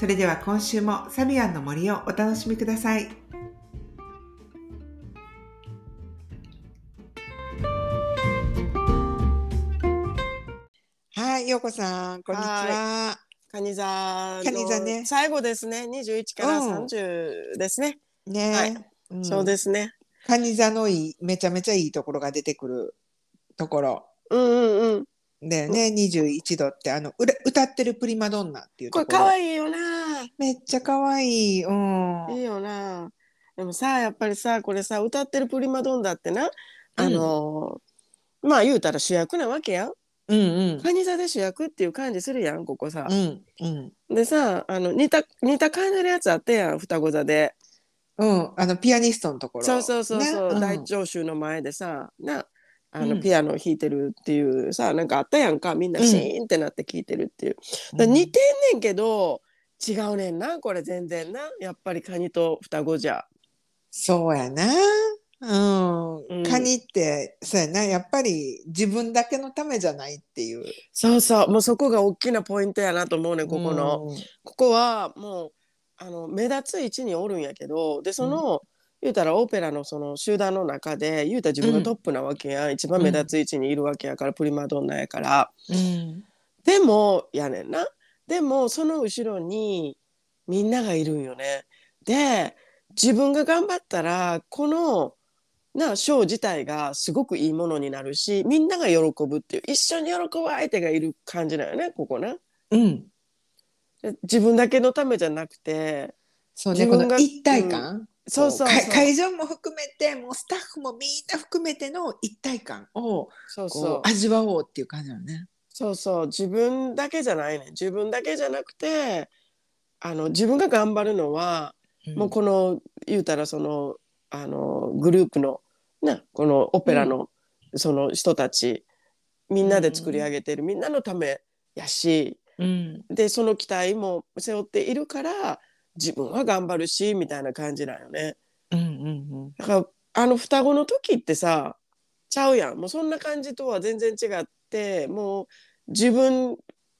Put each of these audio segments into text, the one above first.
それでは今週もサビアンの森をお楽しみください。はい、ようこさん、こんにちは。カニ座のカニ座ね最後ですね。二十一からうん三十ですね。ね、はいうんそうですね。カニ座のいい、めちゃめちゃいいところが出てくるところ。うんうんうん。だよね、21度って、あの、歌ってるプリマドンナっていうことれころ。可愛いよな。めっちゃ可愛い。うん。いいよな。でもさ、やっぱりさ、これさ、歌ってるプリマドンナってな。あのーまあ言うたら主役なわけやん。うんうん。カニ座で主役っていう感じするやん、ここさ。うんうん。でさ、あの似た似た感じのやつあったやん、双子座で。うん、あのピアニストのところ。そうそうそうそう、ね大聴衆の前でさなあの、うんピアノ弾いてるっていうさなんかあったやんかみんなうんシーンってなって聴いてるっていう、似てんねんけど違うねんなこれ全然な。やっぱりカニと双子じゃ。そうやな。うん、うん。カニってそうやな。やっぱり自分だけのためじゃないっていう。そうそう。もうそこが大きなポイントやなと思うねんここの、うんここはもうあの目立つ位置におるんやけどでその、言うたらオペラのその集団の中で言うたら自分がトップなわけやん、一番目立つ位置にいるわけやから、プリマドンナやから。うん。でもやねんな。でもその後ろにみんながいるんよね。で自分が頑張ったらこのなショー自体がすごくいいものになるしみんなが喜ぶっていう一緒に喜ぶ相手がいる感じだよねここね。うん、で自分だけのためじゃなくてそうねこ自分がの一体感、そうそうそう会会場も含めてもうスタッフもみんな含めての一体感をそうそう味わおうっていう感じだよね。そうそう。自分だけじゃないね。自分だけじゃなくてあの自分が頑張るのはもうこの言うたらそのあのグループのなこのオペラのその人たち、みんなで作り上げてる、みんなのためやしうん。でその期待も背負っているから自分は頑張るしみたいな感じなんよね。うんうん。だからあの双子の時ってさちゃうやん。もうそんな感じとは全然違ってもう自分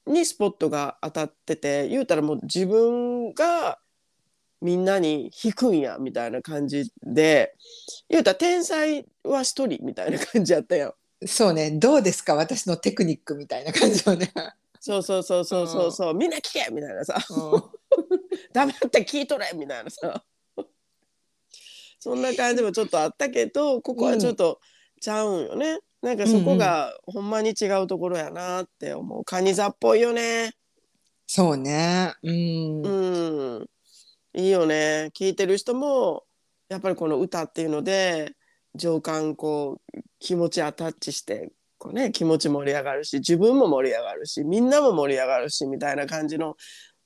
にスポットが当たってて言うたらもう自分がみんなに引くんやみたいな感じで言うたら天才は一人みたいな感じやったやん。うん、そうね。どうですか？私のテクニックみたいな感じよね。そうそうそうそうそうそう、みんな聞けみたいなさ。うん。黙って聞いとれみたいなさ。そんな感じもちょっとあったけどここはちょっとちゃうんよね、なんかそこがほんまに違うところやなって思うカニ座っぽいよねそうね。うん。うんいいよね聞いてる人もやっぱりこの歌っていうので情感こう気持ちアタッチしてこうね気持ち盛り上がるし自分も盛り上がるしみんなも盛り上がるしみたいな感じの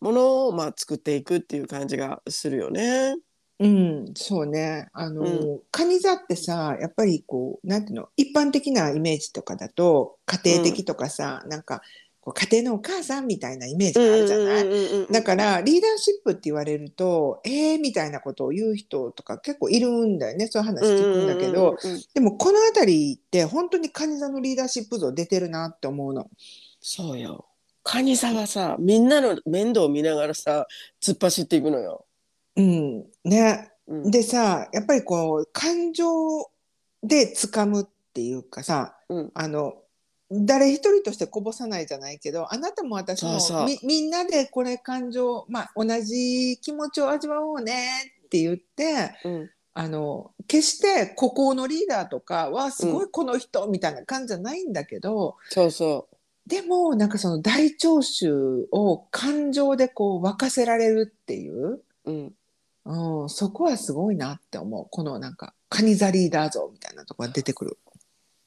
ものをまあ作っていくっていう感じがするよね。うん、そうね。あの、うカニ座ってさ、やっぱりこう、なんていうの、一般的なイメージとかだと、家庭的とかさ、なんか、こう家庭のお母さんみたいなイメージがあるじゃない、だから、リーダーシップって言われると、えーみたいなことを言う人とか結構いるんだよね。そういう話聞くんだけど、でもこのあたりって本当にカニ座のリーダーシップ像出てるなって思うの。そうよ。カニ座はさみんなの面倒を見ながらさ突っ走っていくのよ。うん。ね。うんでさやっぱりこう感情で掴むっていうかさ、うんあの誰一人としてこぼさないじゃないけどあなたも私もみみんなでこれ感情、まあ、同じ気持ちを味わおうねって言ってうんあの決して孤高のリーダーとかはすごいこの人みたいな感じじゃないんだけど、そうそでもなんかその大聴衆を感情でこう沸かせられるっていう。う。うんうん、そこはすごいなって思う。このなんか、カニザリーダー像みたいなとこが出てくる。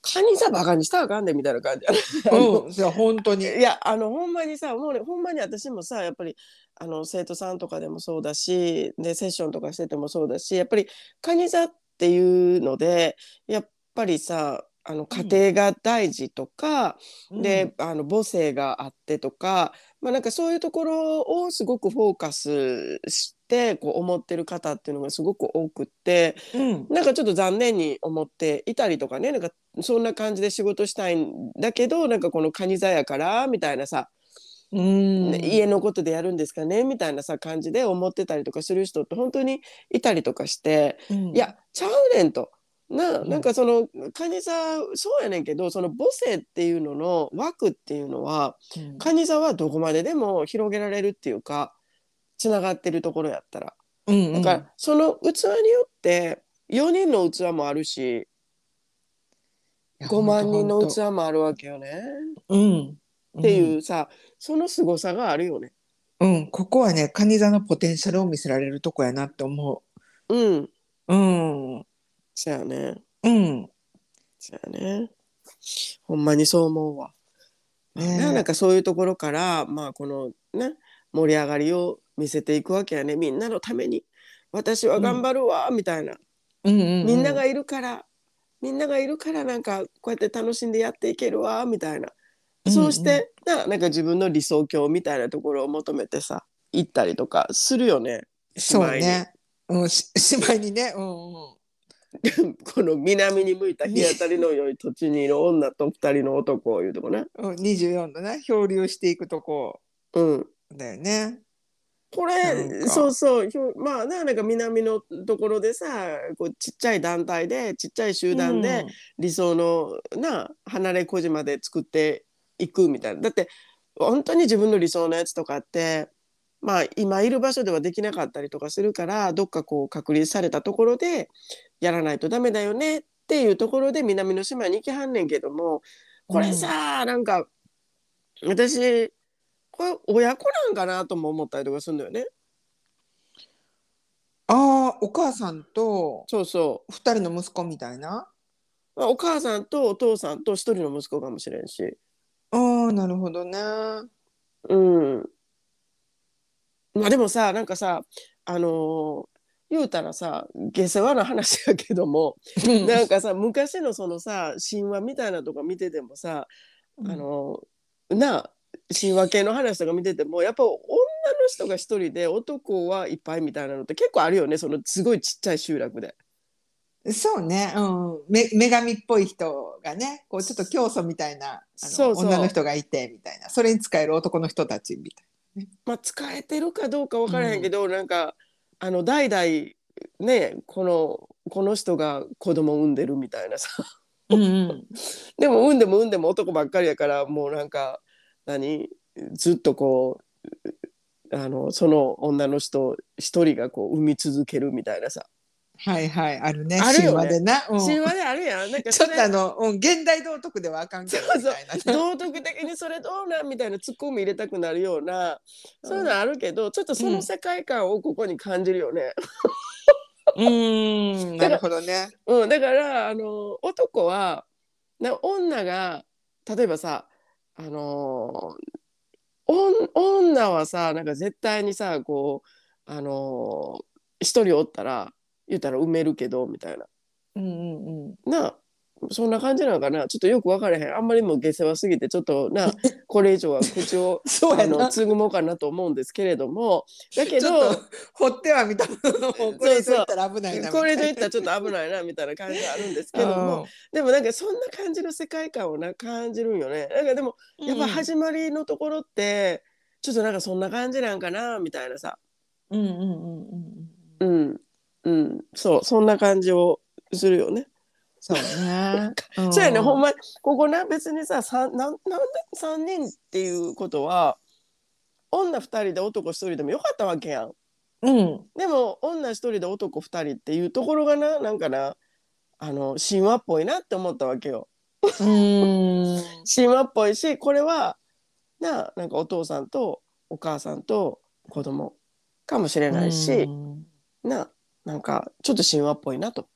カニさバカにしたらあかんでみたいな感じうん、いや本当に。いやあのほんまにさもうねほんまに私もさやっぱりあの生徒さんとかでもそうだしでセッションとかしててもそうだしやっぱりカニ座っていうのでやっぱりさあの家庭が大事とか、であの母性があってとか、まあ、なんかそういうところをすごくフォーカスしてこう思ってる方っていうのがすごく多くってうん、なんかちょっと残念に思っていたりとかねなんかそんな感じで仕事したいんだけどなんかこのカニ座やからみたいなさ、うん、ね家のことでやるんですかねみたいなさ感じで思ってたりとかする人って本当にいたりとかして、うん、いやちゃうねんと。なうん。なんかそのカニ座そうやねんけどその母性っていうのの枠っていうのはうん、カニ座はどこまででも広げられるっていうかつながってるところやったら。うん、だからその器によって4人の器もあるし5万人の器もあるわけよね。うん、っていうさその凄さがあるよね。うん、うん、ここはね、カニ座のポテンシャルを見せられるとこやなって思う。ん。う。うん、そやね。うん、そやね。ほんまにそう思うわ。ねねなんかそういうところからまあこのね盛り上がりを見せていくわけやね。みんなのために。私は頑張るわ、みたいな。うん、うん、みんながいるから。みんながいるからなんかこうやって楽しんでやっていけるわ。みたいな、そうしてななんか自分の理想郷みたいなところを求めてさ行ったりとかするよね。そうね。うん、し、しまいにね、うん、うん。この南に向いた日当たりの良い土地にいる女と二人の男をいうとこね。うん、24度ね、漂流していくとこ。うん。だよね。これか。そうそう。まあななんか南のところでさこうちっちゃい団体でちっちゃい集団で理想のな離れ小島で作っていくみたいな。だって本当に自分の理想のやつとかってまあ今いる場所ではできなかったりとかするからどっかこう確立されたところでやらないとダメだよねっていうところで南の島に行きはんねんけどもこれさ、なんか私これ親子なんかなとも思ったりとかするんだよね。ああ、お母さんとそうそ二人の息子みたいな？う、まあ、お母さんとお父さんと一人の息子かもしれんし。ああ、なるほどね。うん。まあでもさなんかさあのー言うたらさ下世話な話やけどもなんかさ昔のそのさ神話みたいなとか見ててもさ、あのなあ神話系の話とか見ててもやっぱ女の人が一人で男はいっぱいみたいなのって結構あるよねそのすごいちっちゃい集落で。そうね、うん、め女神っぽい人がね、こうちょっと教祖みたいなそう女の人がいてみたいな、それに使える男の人たちみたいまあ使えてるかどうか分からへんけど、なんかあの代々ねこのこの人が子供産んでるみたいなさ。な。うんうん、でも産んでも産んでも男ばっかりやからもうなんか何？ずっとこうあのその女の人一人がこう産み続けるみたいなさ。はいはい、あるね、あるよね。神話でな。うん。神話であるやん。なんかちょっとあの、うん、現代道徳ではあかんけど。みたいなね。道徳的にそれどうなんみたいなツッコミ入れたくなるような。そういうのあるけどちょっとその世界観をここに感じるよね。うーん、なるほどね。うん、だからあの男はな女が例えばさあのおん女はさなんか絶対にさこうあの一人おったら言ったら埋めるけどみたいなうんうんうん。なそんな感じなのかな？ちょっとよく分からへんあんまりも下世話すぎてちょっとな これ以上は口をそうやなあのつぐもうかなと思うんですけれどもだけど掘ってはみたもののこれ以上言ったら危ないな。これで言ったらちょっと危ないなみたいな感じがあるんですけども でもなんかそんな感じの世界観をな感じるんよね。なんかでもうん、やっぱ始まりのところって、ちょっとなんかそんな感じなんかなみたいなさ。うんうんうんうんうん。うん。うん。そう、そんな感じをするよね。そうね。そうやね、ほんま。ま、ここな、別にさ、三なんなんで3人っていうことは、女2人で男1人でもよかったわけやん。うん。でも、女1人で男2人っていうところがな、なんかな、あの、神話っぽいなって思ったわけよ。うん。神話っぽいしこれはななんかお父さんとお母さんと子供かもしれないし、うんななんかちょっと神話っぽいなと。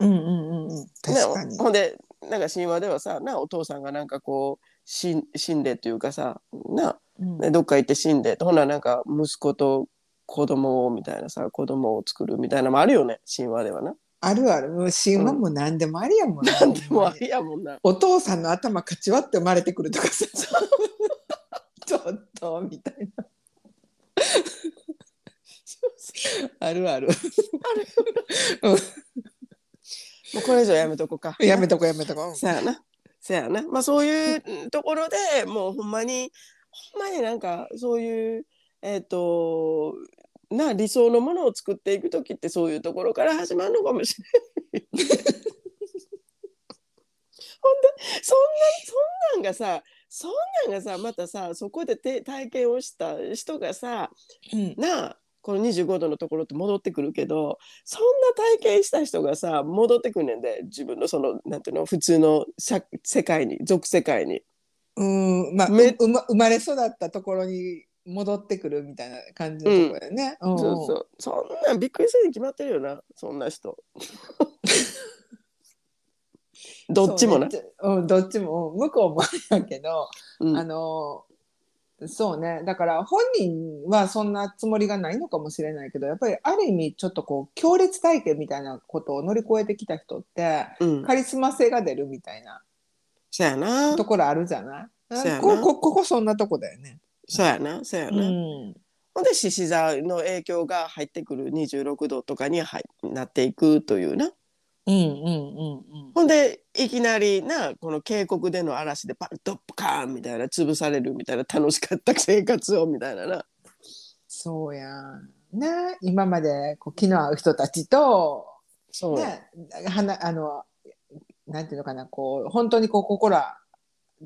うんうんうんうん。確かに。ね。ほんでなんか神話ではさなお父さんがなんかこう死ん死んでっていうかさなうん。でどっか行って死んでほななんか息子と子供をみたいなさ子供を作るみたいなのもあるよね神話ではな。あるある。神話も何でもありやもんな、なん。でもありやもんな。お父さんの頭かち割って生まれてくるとかさ。ちょっとみたいな。あるある。も うこれ以上やめとこうか。やめとこやめとこそやな。そやな。まあそういうところでもうほんまにほんまになんかそういうえっ、とな理想のものを作っていく時ってそういうところから始まるのかもしれない。ほんでそんなそんなんがさそんなんがさまたさそこでて体験をした人がさうんなあこの25度のところって戻ってくるけどそんな体験した人がさ戻ってくんねんで自分のそのなんていうの普通の社世界に俗世界に。うんまあめうま生まれ育ったところに戻ってくるみたいな感じのところだよね、うん。そうそう。そんなんびっくりするに決まってるよなそんな人。どっちもな。そうね。うん、どっちも。うん向こうもやけど、うん。あのそうねだから本人はそんなつもりがないのかもしれないけどやっぱりある意味ちょっとこう強烈体験みたいなことを乗り越えてきた人ってうん、カリスマ性が出るみたいなそやなところあるじゃない？そうやなここここそんなとこだよね。そやなそやうな。んほんで獅子座の影響が入ってくる26度とかに入なっていくというな。うんうんうんほんでいきなりなこの渓谷での嵐でパンドップカーンみたいな潰されるみたいな楽しかった生活をみたいなな。そうやね今までこう気の合う人たちとそう、ね、はなあのなんていうのかなこう本当にこう心は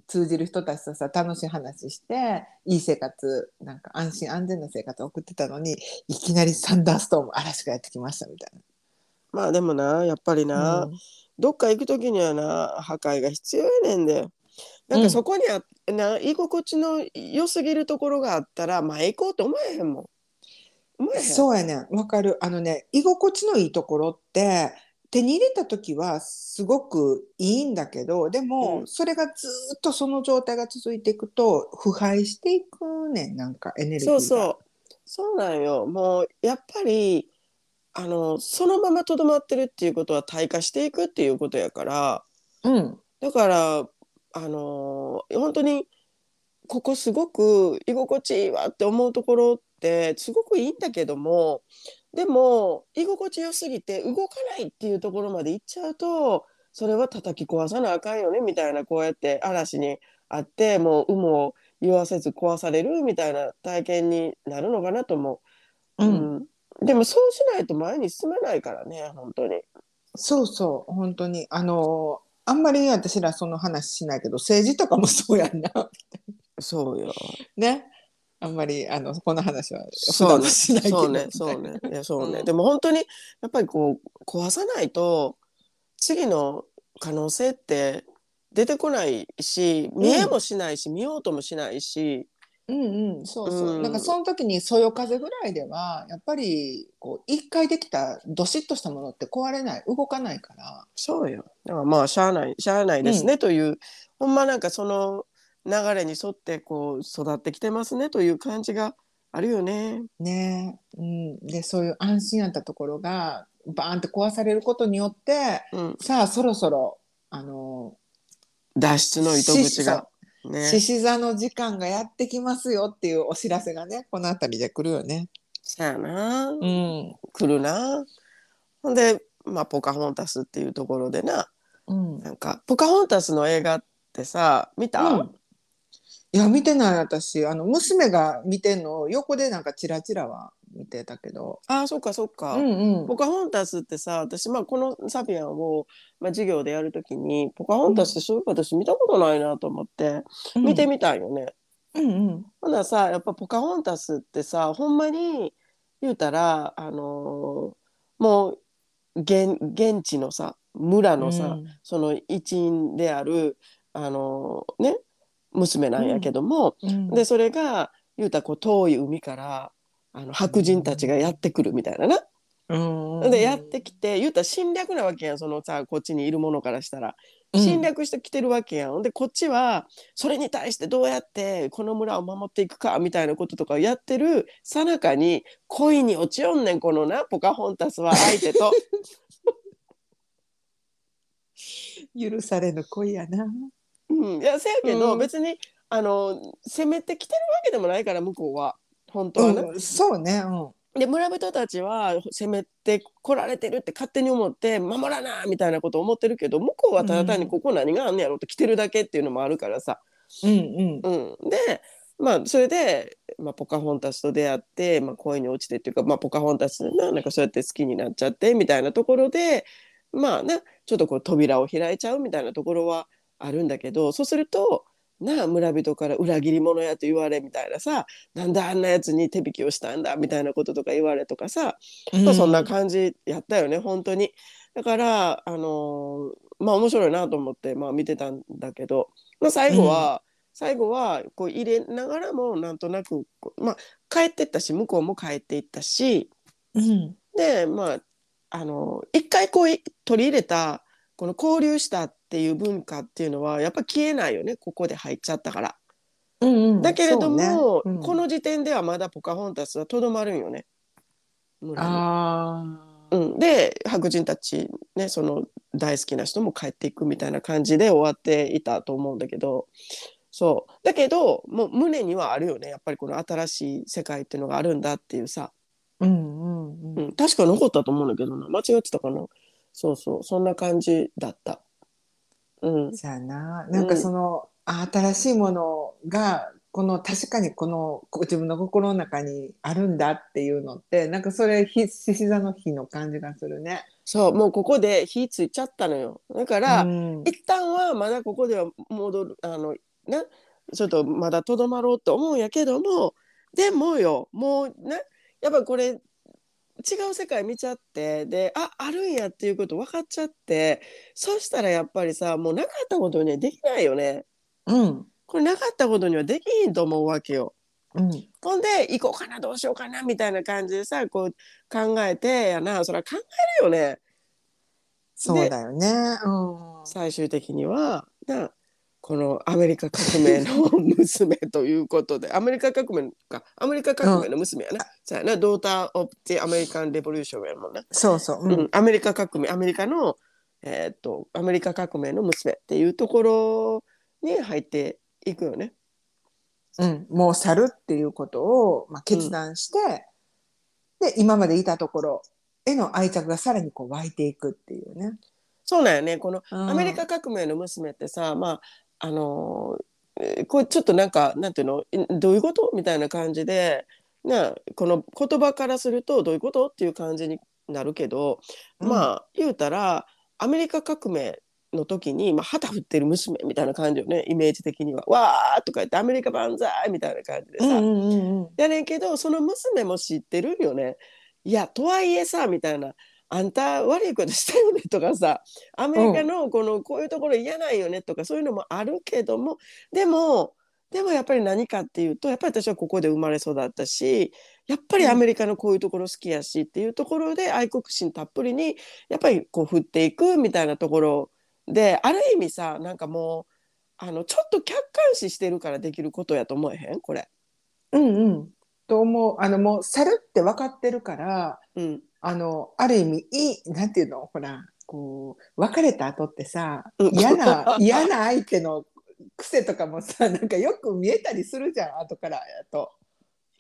通じる人たちとさ楽しい話していい生活なんか安心安全な生活を送ってたのにいきなりサンダーストーム嵐がやってきましたみたいまあでもなやっぱりな、な。どっか行く時にはな破壊が必要やねんで。なんかそこにあ、な居心地の良すぎるところがあったらまあ行こうと思えへんもん。そうやねわかるあのね居心地のいいところって手に入れた時はすごくいいんだけどでも、うんそれがずっとその状態が続いていくと腐敗していくねんなんかエネルギーが。そうそうそうなんよもうやっぱりあのそのままとどまってるっていうことは退化していくっていうことやから。うん。だからあの本当にここすごく居心地いいわって思うところってすごくいいんだけどもでも居心地よすぎて動かないっていうところまで行っちゃうとそれは叩き壊さなあかんよねみたいなこうやって嵐にあってもう有無を言わせず壊されるみたいな体験になるのかなと思う。うん。うんでもそうしないと前に進めないからね本当に。そうそう本当に。あのあんまり私らその話しないけど政治とかもそうやんな。そうよ。ね。あんまりあのこの話は普そうしないけど。そうね、そうね、いや、そうね、うん。でも本当にやっぱりこう壊さないと次の可能性って出てこないし見えもしないし、見ようともしないしうんうんそうそう、うんなん。かその時にそよ風ぐらいではやっぱりこう一回できたどしっとしたものって壊れない動かないから。そうよ。だからまあしゃあないしゃあないですね、というほんまなんかその流れに沿ってこう育ってきてますねという感じがあるよね。ね。うん、でそういう安心やったところがバーンって壊されることによってうん、さあそろそろあの脱出の糸口が。ね、獅子座の時間がやってきますよっていうお知らせがねこの辺りで来るよね。そやな、うん。来るな。ほんで、まあ、ポカホンタスっていうところでな。うん。なんかポカホンタスの映画ってさ見た、うん。いや見てない私。あの娘が見てんのを横でなんかチラチラは見てたけど。ああそっかそっか。うんうんポカホンタスってさ私、まあ、このサピアンを、まあ、授業でやるときにポカホンタスってそういえば私見たことないなと思って見てみたいよね。うんうんほんならさやっぱポカホンタスってさほんまに言うたら、あのーもう現現地のさ村のさ、うんその一員である、あのーね娘なんやけども、うんでそれが言うたらこう遠い海からあの白人たちがやってくるみたいなな。うんでやってきて言うたら侵略なわけやんそのさこっちにいるものからしたら。侵略してきてるわけやん。でこっちはそれに対してどうやってこの村を守っていくかみたいなこととかをやってるさなかに恋に落ちよんねんこのなポカホンタスは相手と。許されぬ恋やな。うん、いやせやけど、うん別にあの攻めてきてるわけでもないから向こうは本当はね。うん、そうね。うん。で村人たちは攻めてこられてるって勝手に思って守らなみたいなことを思ってるけど向こうはただ単にここ何があんねやろって来てるだけっていうのもあるからさ。うんうん。うん、でまあそれで、まあ、ポカホンタスと出会って、まあ、恋に落ちてっていうか、まあ、ポカホンタスななんかそうやって好きになっちゃってみたいなところでまあねちょっとこう扉を開いちゃうみたいなところはあるんだけどそうするとなあ村人から裏切り者やと言われみたいなさなんであんなやつに手引きをしたんだみたいなこととか言われとかさ、まあ、そんな感じやったよね本当に。だからあのーまあ面白いなと思って、まあ、見てたんだけど、まあ、最後は、最後はこう入れながらもなんとなくまあ、帰ってったし向こうも帰っていったしうん。でまああの一回こうい取り入れたこの交流したっていう文化っていうのはやっぱ消えないよねここで入っちゃったから。うんうん。だけれども、ねうんこの時点ではまだポカホンタスはとどまるんよね。ああ。うん、で白人たち、ね、その大好きな人も帰っていくみたいな感じで終わっていたと思うんだけどそうだけどもう胸にはあるよねやっぱりこの新しい世界っていうのがあるんだっていうさ、うんうんう。うんん、確か残ったと思うんだけどな間違ってたかなそうそうそんな感じだった。うん、じゃあな、なんかその、あ新しいものがこの確かにこのこ自分の心の中にあるんだっていうのってなんかそれひ獅子座の日の感じがするね。そうもうここで火ついちゃったのよ。だから、うん。一旦はまだここでは戻るあのね。ちょっとまだとどまろうと思うんやけどもでもよもうねやっぱこれ違う世界見ちゃってでああるんやっていうこと分かっちゃってそしたらやっぱりさもうなかったことにはできないよねうんこれなかったことにはできひんと思うわけよ。うんほんで行こうかなどうしようかなみたいな感じでさこう考えてやなそれは考えるよね。そうだよね。うん最終的にはなこのアメリカ革命の娘ということでアメリカ革命か。アメリカ革命の娘やな、さやなドーター・オブ・ティ・アメリカン・レボリューションやもんな、そうそう。うん。うん。アメリカ革命。アメリカのえーっとアメリカ革命の娘っていうところに入っていくよね。うん、もう去るっていうことを、まあ、決断して、で今までいたところへの愛着がさらにこう湧いていくっていうね。そうなんよね。このうん。アメリカ革命の娘ってさまああのこれちょっとなんかなんていうのいどういうこと？みたいな感じでなこの言葉からするとどういうこと？っていう感じになるけど、うんまあ言うたらアメリカ革命の時に、まあ、旗振ってる娘みたいな感じよねイメージ的には。わーとか言って「アメリカ万歳!」みたいな感じでさ、うんうんうんうんやねんけどその娘も知ってるんよね。いやとはいえさみたいな「あんた悪いことしたよね」とかさアメリカのこのこういうところ嫌なんよねとかそういうのもあるけどもでもでもやっぱり何かっていうとやっぱり私はここで生まれ育ったしやっぱりアメリカのこういうところ好きやしっていうところで愛国心たっぷりにやっぱりこう振っていくみたいなところである意味さなんかもうあのちょっと客観視してるからできることやと思えへん？これ。うんうん。と思うあのもう去るって分かってるからうんあのある意味いいなんていうの？ほらこう別れた後ってさうん。嫌な嫌な相手の癖とかもさ なんかよく見えたりするじゃん後からやと。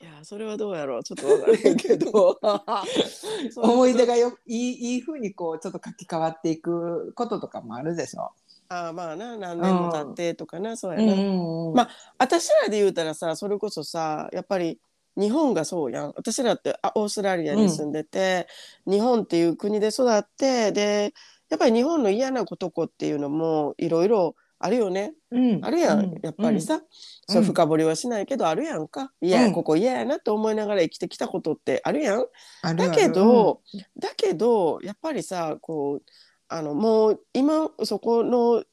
いやそれはどうやろう？ちょっとわからへん。けど。思い出がよいいいい風にこうちょっと書き換わっていくこととかもあるでしょ。あまあな何年も経ってとかな、そうやな、ん。まあ私らで言うたらさそれこそさやっぱり日本がそうやん。私らってあオーストラリアに住んでて、日本っていう国で育ってでやっぱり日本の嫌なことこっていうのもいろいろあるよね。うん。あるやん、うん。やっぱりさ、そううん。深掘りはしないけどあるやんか。いや、うん。ここ嫌やなと思いながら生きてきたことってあるやん。あるある。だけど、だけどやっぱりさこうあのもう今そこのい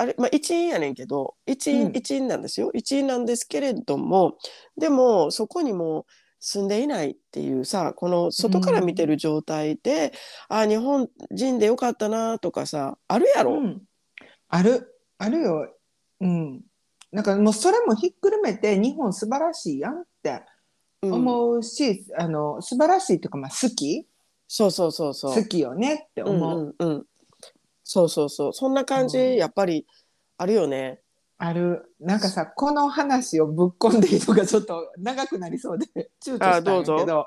あれ、まあ、一員やねんけど一員、うん。一員なんですよ。一員なんですけれどもでもそこにも住んでいないっていうさこの外から見てる状態で、あ日本人でよかったなとかさあるやろ、うん。ある。あるよ。うん。なんかもうそれもひっくるめて日本素晴らしいやんってうん。思うし、あの素晴らしいというか、まあ、好き？そうそうそうそう。好きよねって思う、うんうんうん、そうそうそう。そんな感じ、うん。やっぱりあるよね。ある。なんかさこの話をぶっ込んでいいのがちょっと長くなりそうで。躊躇したんやけどあどうぞ。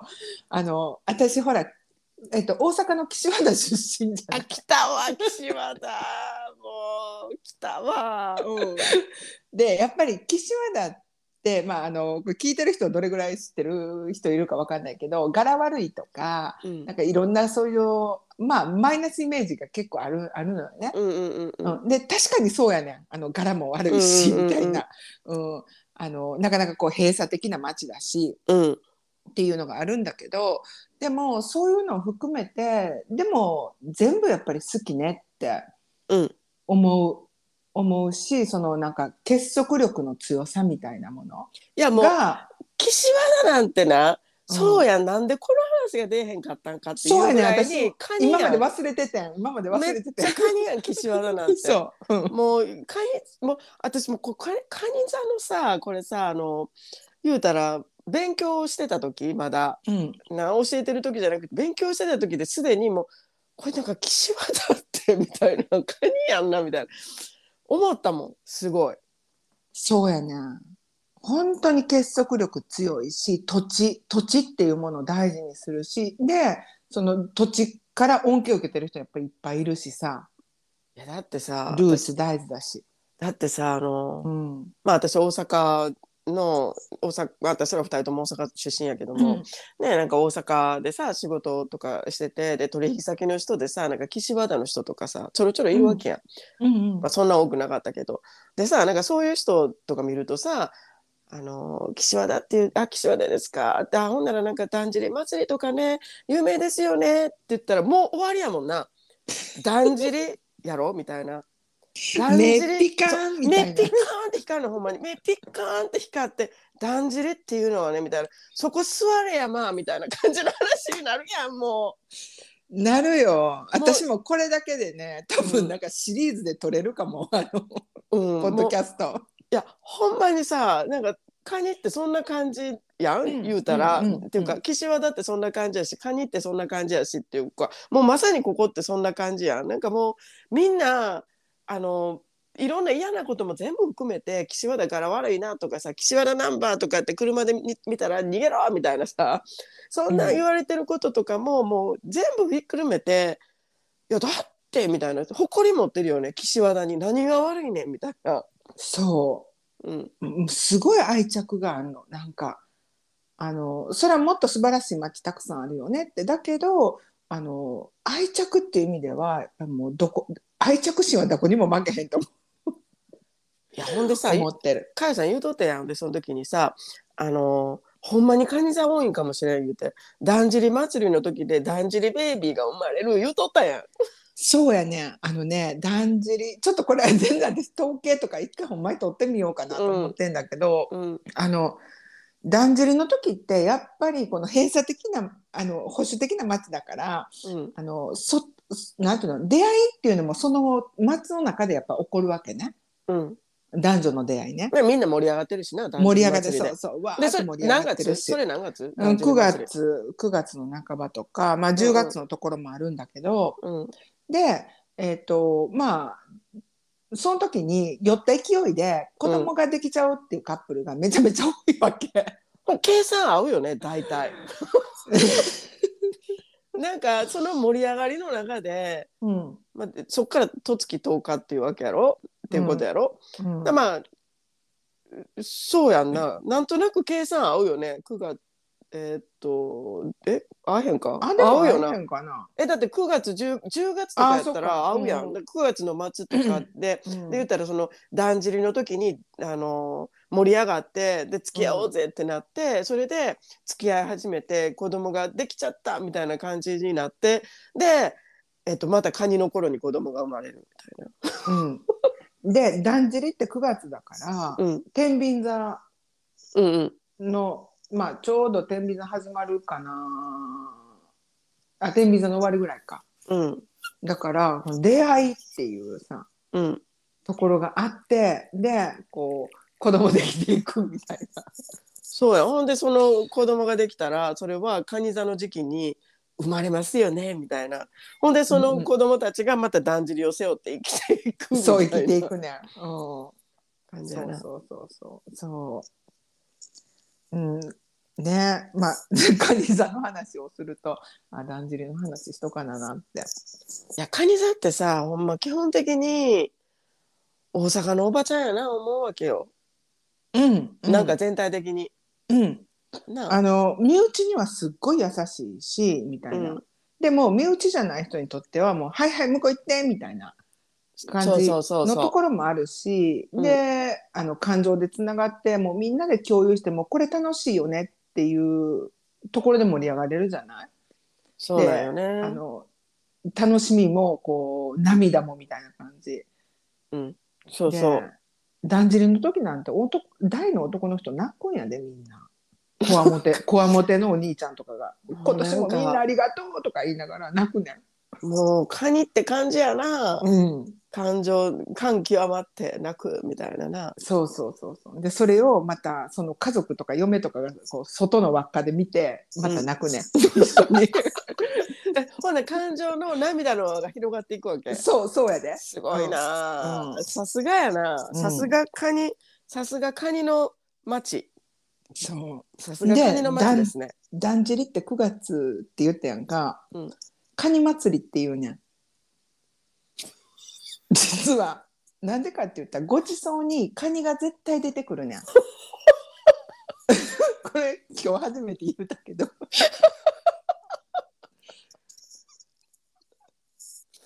あの私ほら、えっと、大阪の岸和田出身じゃない。あ来たわ岸和田。もう来たわ。うん。でやっぱり岸和田って、まあ、あのこれ聞いてる人どれぐらい知ってる人いるかわかんないけど柄悪いとかうん。なんかいろんなそういう、まあ、マイナスイメージが結構あるあるのよね。うんうんうんうん。うん、で確かにそうやねん。あの柄も悪いし、うんうんうんうん。みたいな、うん、あのなかなかこう閉鎖的な街だしうん。っていうのがあるんだけどでもそういうのを含めてでも全部やっぱり好きねってうん。思う思うしそのなんか結束力の強さみたいなものいやもうが岸和田なんてな、うんそうやん。なんでこの話が出えへんかったんかっていうそうやねぐらい私にカニ今まで忘れててん。今まで忘れてめってちゃんカニやん岸和田なんて。そう、うん。もうカニもう私もこうカニカニ座のさこれさあの言うたら勉強してた時まだ。うん、な教えてる時じゃなくて勉強してた時ですでにもうこれなんか岸和田ってみたいな。カニやんなみたいな。思ったもんすごい。そうやねん本当に結束力強いし土地土地っていうものを大事にするしでその土地から恩恵を受けてる人やっぱりいっぱいいるしさ。いやだってさルーツ大事だし、だってさあの、うん。まあ私大阪の大阪私ら二人とも大阪出身やけども、うん。ねなんか大阪でさ仕事とかしててで取引先の人でさなんか岸和田の人とかさちょろちょろいるわけやん、うんうん。まあ、そんな多くなかったけど。でさなんかそういう人とか見るとさあの岸和田っていう「あ岸和田ですか」ってあほんならなんかだんじり祭りとかね有名ですよね。って言ったらもう終わりやもんな。だんじりやろみたいな。だんじり目ピカーンみたいな。目ピカーンって光るのほんまに。目ピカーンって光ってだんじりっていうのはねみたいな。そこ座れやまあみたいな感じの話になるやんもなるよ。私もこれだけでね多分なんかシリーズで撮れるかも、あのう、うん、ポッドキャスト。いやほんまにさなんかカニってそんな感じやん、うん。言うたら、うんうんっていうか岸和田ってそんな感じやしカニってそんな感じやしっていうかもうまさにここってそんな感じやん。なんかもうみんなあのいろんな嫌なことも全部含めて岸和田から悪いなとかさ岸和田ナンバーとかって車で見見たら逃げろみたいなさそんな言われてることとかも、もう全部ひっくるめていやだってみたいな誇り持ってるよね岸和田に。何が悪いねんみたいな。そう。んううん。すごい愛着があるの。なんかあのそれはもっと素晴らしい街たくさんあるよねって。だけどあの愛着っていう意味ではもうどこ愛着心はどこにも負けへんといやほんでさ思ってる。かやさん言うとったやん。でその時にさあのーほんまにカニ座多いんかもしれん言うてだんじり祭りの時でだんじりベイビーが生まれる言うとったやん。そうやね。あのねだんじり。ちょっとこれは全然私統計とか一回ほんまに取ってみようかなと思ってんだけど、うん。あのだんじりの時ってやっぱりこの閉鎖的なあの保守的な街だからうん。あのそなんていうの出会いっていうのもその街の中でやっぱ起こるわけね。うん、男女の出会いね。でみんな盛り上がってるしなだんじ盛り上がってそうそう。わーでそれって盛り上が何ってるし。月？それ何月？うん9だんじり祭り月9月の半ばとか、まあ、10月のところもあるんだけど、うんでえっ、とまあその時に酔った勢いで子供ができちゃうっていうカップルがめちゃめちゃ多いわけ。もう計算合うよね大体。なんかその盛り上がりの中で、うん。まあ、そっから十月10日っていうわけやろ？っていうことやろ、うん。だまあそうやんな。なんとなく計算合うよね9月えーっとえ合わへんか？あでうよな。な。えだって9月 10, 10月とかやったらあそっか。合うやん、うん。9月の末とかで、うん。で言ったらそのだんじりの時に、あのー盛り上がってで付き合おうぜってなって、それで付き合い始めて子供ができちゃったみたいな感じになってで、えっとまたカニの頃に子供が生まれるみたいうん、でだんじりって9月だから、な。うん。天秤座うんうん。のまあちょうど天秤座始まるかな。あ天秤座の終わりぐらいか。うん。だから出会いっていうさうん。ところがあってでこう子供できていくみたいな。そうや。ほんでその子供ができたらそれは蟹座の時期に生まれますよねみたいな。ほんでその子供たちがまただんじりを背負って生きていくみたいな。そう生きていくね。ん。うん。感じやな。そうそうそう。そう。うん。ねまあ、カニ座の話をすると、あ、だんじりの話しとかななって。いや蟹座ってさほんま基本的に大阪のおばちゃんやな思うわけよ、うん。なんか、全体的にうん。なあの、身内にはすっごい優しいし、みたいな。うんでも、身内じゃない人にとっては、もう、はいはい、向こう行って、みたいな感そうじのところもあるし、うんで、あの、感情でつながって、もうみんなで共有して、もうこれ楽しいよねっていうところで盛り上がれるじゃない？そうだよね。あの楽しみもこう涙もみたいな感じ。うん。そうでそう。だんじりの時なんて男大の男の人泣くんやでみんな。こわもて こわもてのお兄ちゃんとかが「今年もみんなありがとう」とか言いながら泣くねもうカニって感じやな、ん、うん、感情感極まって泣くみたいなな。そうそうそうそう。でそれをまたその家族とか嫁とかがこう外の輪っかで見てまた泣くね、ん、一緒に。えほんで感情の涙の輪が広がっていくわけ？そうそうやで。すごいな。うん。さすがやな。うん。さすがカニさすがカニの町。そう。さすがカニの町ですね。だんじりって9月って言ったやんか、うん。カニ祭りっていうねん 実はなんでかって言ったらごちそうにカニが絶対出てくるねん。これ今日初めて言ったけど。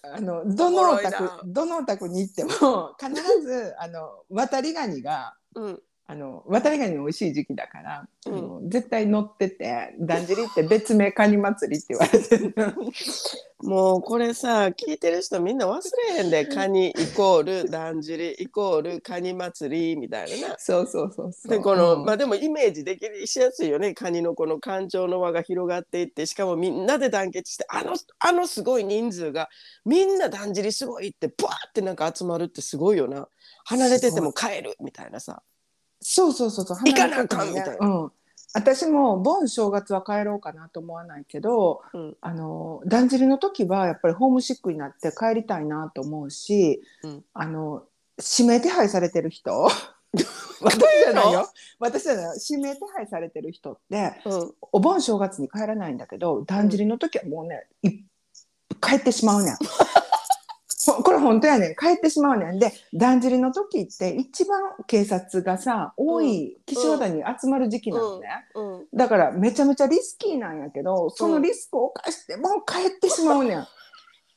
あのどのお宅どのお宅に行っても必ずあの渡りガニがうんあの渡りガニの美味しい時期だから、うん。あの絶対乗っててだんじりって別名カニ祭りって言われてる もうこれさ聞いてる人みんな忘れへんで。カニイコールだんじりイコールカニ祭りみたいなな。そうそうそうそう。でこの、うん。まあでもイメージできるしやすいよね。カニのこの感情の輪が広がっていってしかもみんなで団結してあのあのすごい人数がみんなだんじりすごいってバーってなんか集まるってすごいよな。離れてても帰るみたいなさそうそうそうそう。行かなあかんみたいな。うん、私も盆正月は帰ろうかなと思わないけどうん。あのだんじりの時はやっぱりホームシックになって帰りたいなと思うし、うん。あの指名手配されてる人。私じゃないよ。私じゃないよ。指名手配されてる人ってうん。お盆正月に帰らないんだけどだんじりの時はもうねい帰ってしまうねん。ほこれ本当やねん。帰ってしまうねん。でだんじりの時って一番警察がさ多い岸和田に集まる時期なのね、うん。だからめちゃめちゃリスキーなんやけどそのリスクを冒してもう帰ってしまうねん。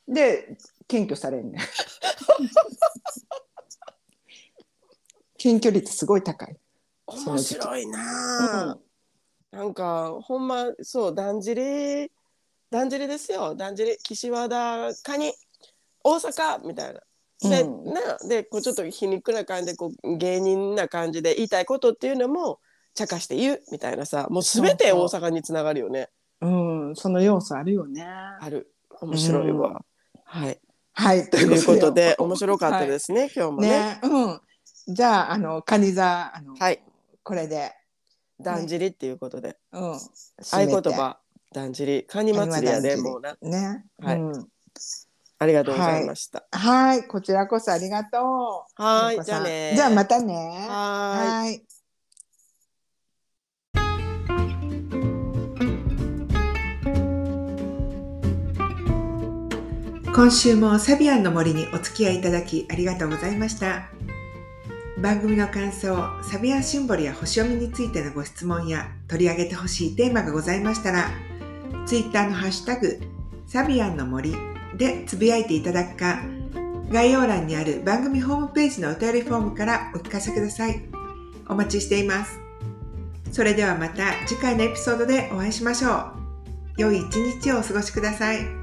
で検挙されんねん。検挙率すごい高い。面白いなあ、なんかほんまそうだんじりだんじりですよ。だんじり岸和田カニ大阪みたいな。で,、うんなでこうちょっと皮肉な感じでこう芸人な感じで言いたいことっていうのも茶化して言うみたいなさもう全て大阪につながるよねうん、その要素あるよね。ある面白いわ。はいはい、とということで面面白かったですね、今日もねね、うん。じゃあ、あの、カニ座、あの、はいこれで、だんじりっていうことで、うん。合言葉だんじりカニ祭りやでもうなね。はいうんありがとうございました。はい、こちらこそありがとう。はいじゃあねじゃあ、またね。はーいはい。今週もサビアンの森にお付き合いいただきありがとうございました番組の感想サビアンシンボルや星読みについてのご質問や取り上げてほしいテーマがございましたらツイッターのハッシュタグサビアンの森でつぶやいていただくか概要欄にある番組ホームページのお便りフォームからお聞かせください。お待ちしています。それではまた次回のエピソードでお会いしましょう。良い一日をお過ごしください。